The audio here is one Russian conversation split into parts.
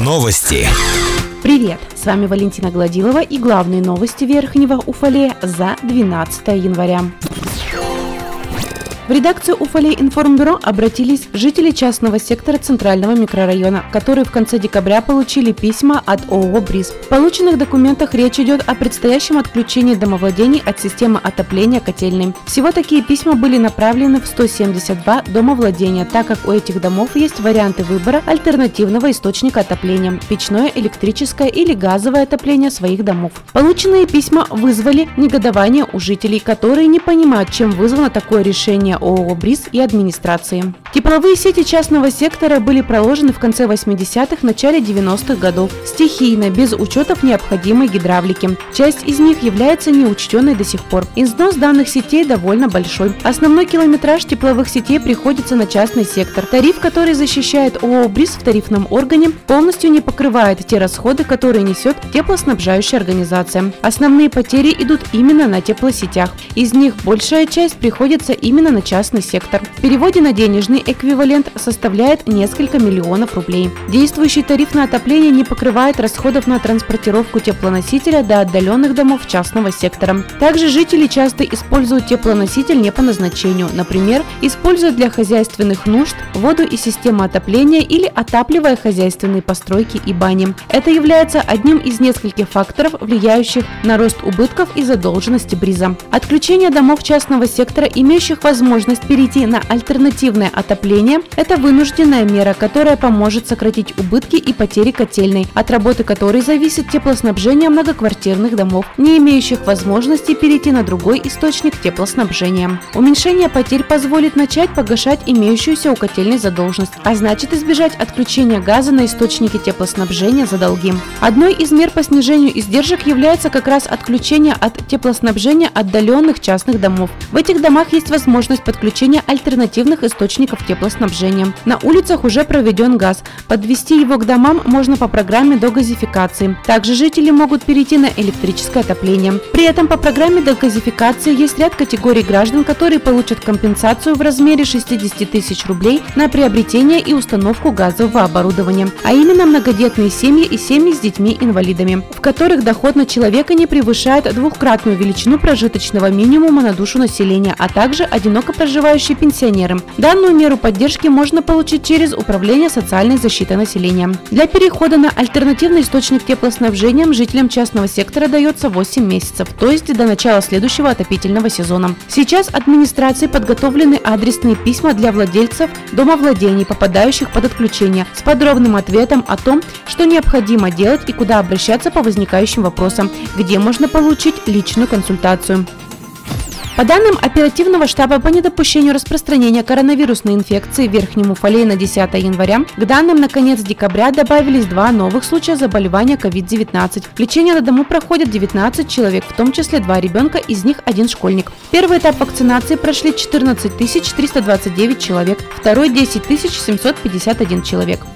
Новости. Привет! С вами Валентина Гладилова и главные новости Верхнего Уфалея за 12 января. В редакцию Уфалей информбюро обратились жители частного сектора Центрального микрорайона, которые в конце декабря получили письма от ООО «Бриз». В полученных документах речь идет о предстоящем отключении домовладений от системы отопления котельной. Всего такие письма были направлены в 172 домовладения, так как у этих домов есть варианты выбора альтернативного источника отопления – печное, электрическое или газовое отопление своих домов. Полученные письма вызвали негодование у жителей, которые не понимают, чем вызвано такое решение ООО «Бриз» и администрации. Тепловые сети частного сектора были проложены в конце 80-х, начале 90-х годов, стихийно, без учетов необходимой гидравлики. Часть из них является неучтенной до сих пор. Износ данных сетей довольно большой. Основной километраж тепловых сетей приходится на частный сектор. Тариф, который защищает ООО «Бриз» в тарифном органе, полностью не покрывает те расходы, которые несет теплоснабжающая организация. Основные потери идут именно на теплосетях. Из них большая часть приходится именно на частный сектор. В переводе на денежный эквивалент составляет несколько миллионов рублей. Действующий тариф на отопление не покрывает расходов на транспортировку теплоносителя до отдаленных домов частного сектора. Также жители часто используют теплоноситель не по назначению, например, используя для хозяйственных нужд воду и систему отопления или отапливая хозяйственные постройки и бани. Это является одним из нескольких факторов, влияющих на рост убытков и задолженности бриза. Отключение домов частного сектора, имеющих возможность перейти на альтернативное отопление – это вынужденная мера, которая поможет сократить убытки и потери котельной, от работы которой зависит теплоснабжение многоквартирных домов, не имеющих возможности перейти на другой источник теплоснабжения. Уменьшение потерь позволит начать погашать имеющуюся у котельной задолженность, а значит избежать отключения газа на источники теплоснабжения за долги. Одной из мер по снижению издержек является как раз отключение от теплоснабжения отдаленных частных домов. В этих домах есть возможность подключения альтернативных источников теплоснабжения. На улицах уже проведен газ. Подвести его к домам можно по программе догазификации. Также жители могут перейти на электрическое отопление. При этом по программе догазификации есть ряд категорий граждан, которые получат компенсацию в размере 60 тысяч рублей на приобретение и установку газового оборудования, а именно многодетные семьи и семьи с детьми-инвалидами, в которых доход на человека не превышает двухкратную величину прожиточного минимума на душу населения, а также одиноко проживающие пенсионеры. Данную меру поддержки можно получить через Управление социальной защиты населения. Для перехода на альтернативный источник теплоснабжения жителям частного сектора дается 8 месяцев, то есть до начала следующего отопительного сезона. Сейчас администрации подготовлены адресные письма для владельцев домовладений, попадающих под отключение, с подробным ответом о том, что необходимо делать и куда обращаться по возникающим вопросам, где можно получить личную консультацию. По данным оперативного штаба по недопущению распространения коронавирусной инфекции в Верхнем Уфалее на 10 января, к данным на конец декабря добавились два новых случая заболевания COVID-19. Лечение на дому проходят 19 человек, в том числе два ребенка, из них один школьник. Первый этап вакцинации прошли 14 329 человек, второй 10 751 человек.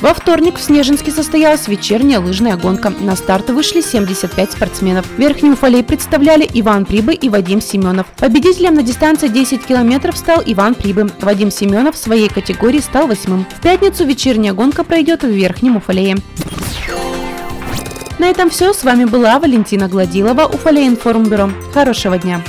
Во вторник в Снежинске состоялась вечерняя лыжная гонка. На старт вышли 75 спортсменов. Верхнюю фолей представляли Иван Прибы и Вадим Семенов. Победителем на дистанции 10 километров стал Иван Прибы. Вадим Семенов в своей категории стал восьмым. В пятницу вечерняя гонка пройдет в Верхнем Уфалее. На этом все. С вами была Валентина Гладилова, Уфалей информбюро. Хорошего дня!